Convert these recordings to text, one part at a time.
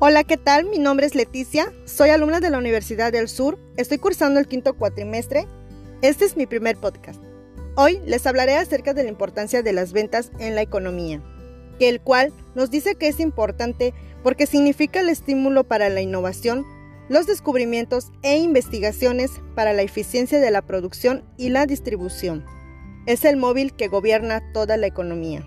Hola, ¿qué tal? Mi nombre es Leticia, soy alumna de la Universidad del Sur, estoy cursando el quinto cuatrimestre. Este es mi primer podcast. Hoy les hablaré acerca de la importancia de las ventas en la economía, que el cual nos dice que es importante porque significa el estímulo para la innovación, los descubrimientos e investigaciones para la eficiencia de la producción y la distribución. Es el móvil que gobierna toda la economía.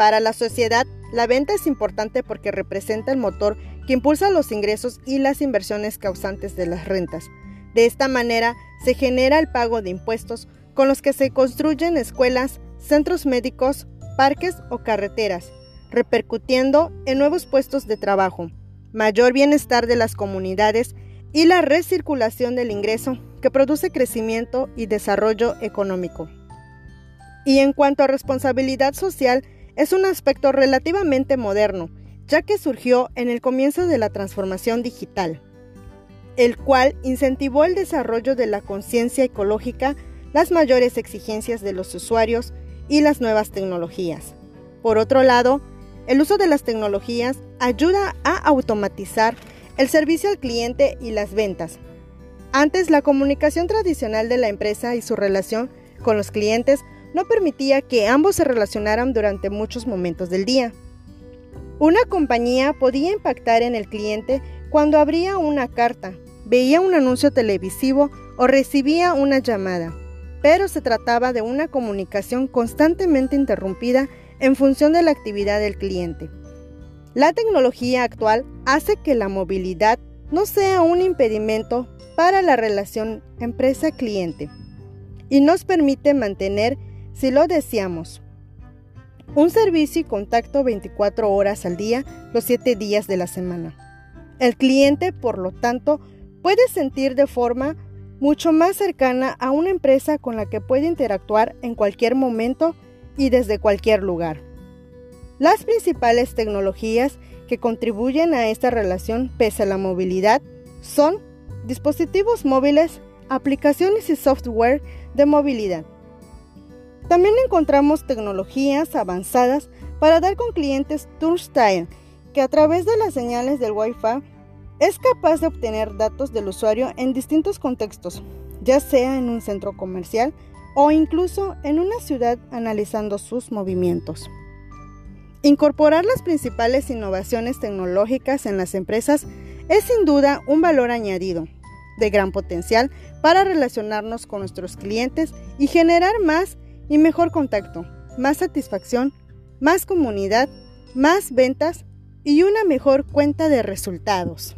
Para la sociedad, la venta es importante porque representa el motor que impulsa los ingresos y las inversiones causantes de las rentas. De esta manera, se genera el pago de impuestos con los que se construyen escuelas, centros médicos, parques o carreteras, repercutiendo en nuevos puestos de trabajo, mayor bienestar de las comunidades y la recirculación del ingreso que produce crecimiento y desarrollo económico. Y en cuanto a responsabilidad social, es un aspecto relativamente moderno, ya que surgió en el comienzo de la transformación digital, el cual incentivó el desarrollo de la conciencia ecológica, las mayores exigencias de los usuarios y las nuevas tecnologías. Por otro lado, el uso de las tecnologías ayuda a automatizar el servicio al cliente y las ventas. Antes, la comunicación tradicional de la empresa y su relación con los clientes no permitía que ambos se relacionaran durante muchos momentos del día. Una compañía podía impactar en el cliente cuando abría una carta, veía un anuncio televisivo o recibía una llamada, pero se trataba de una comunicación constantemente interrumpida en función de la actividad del cliente. La tecnología actual hace que la movilidad no sea un impedimento para la relación empresa-cliente y nos permite mantener si lo deseamos. Un servicio y contacto 24 horas al día, los 7 días de la semana. El cliente, por lo tanto, puede sentir de forma mucho más cercana a una empresa con la que puede interactuar en cualquier momento y desde cualquier lugar. Las principales tecnologías que contribuyen a esta relación pese a la movilidad son dispositivos móviles, aplicaciones y software de movilidad, también encontramos tecnologías avanzadas para dar con clientes Turnstile, que a través de las señales del Wi-Fi es capaz de obtener datos del usuario en distintos contextos, ya sea en un centro comercial o incluso en una ciudad analizando sus movimientos. Incorporar las principales innovaciones tecnológicas en las empresas es sin duda un valor añadido de gran potencial para relacionarnos con nuestros clientes y generar más y mejor contacto, más satisfacción, más comunidad, más ventas y una mejor cuenta de resultados.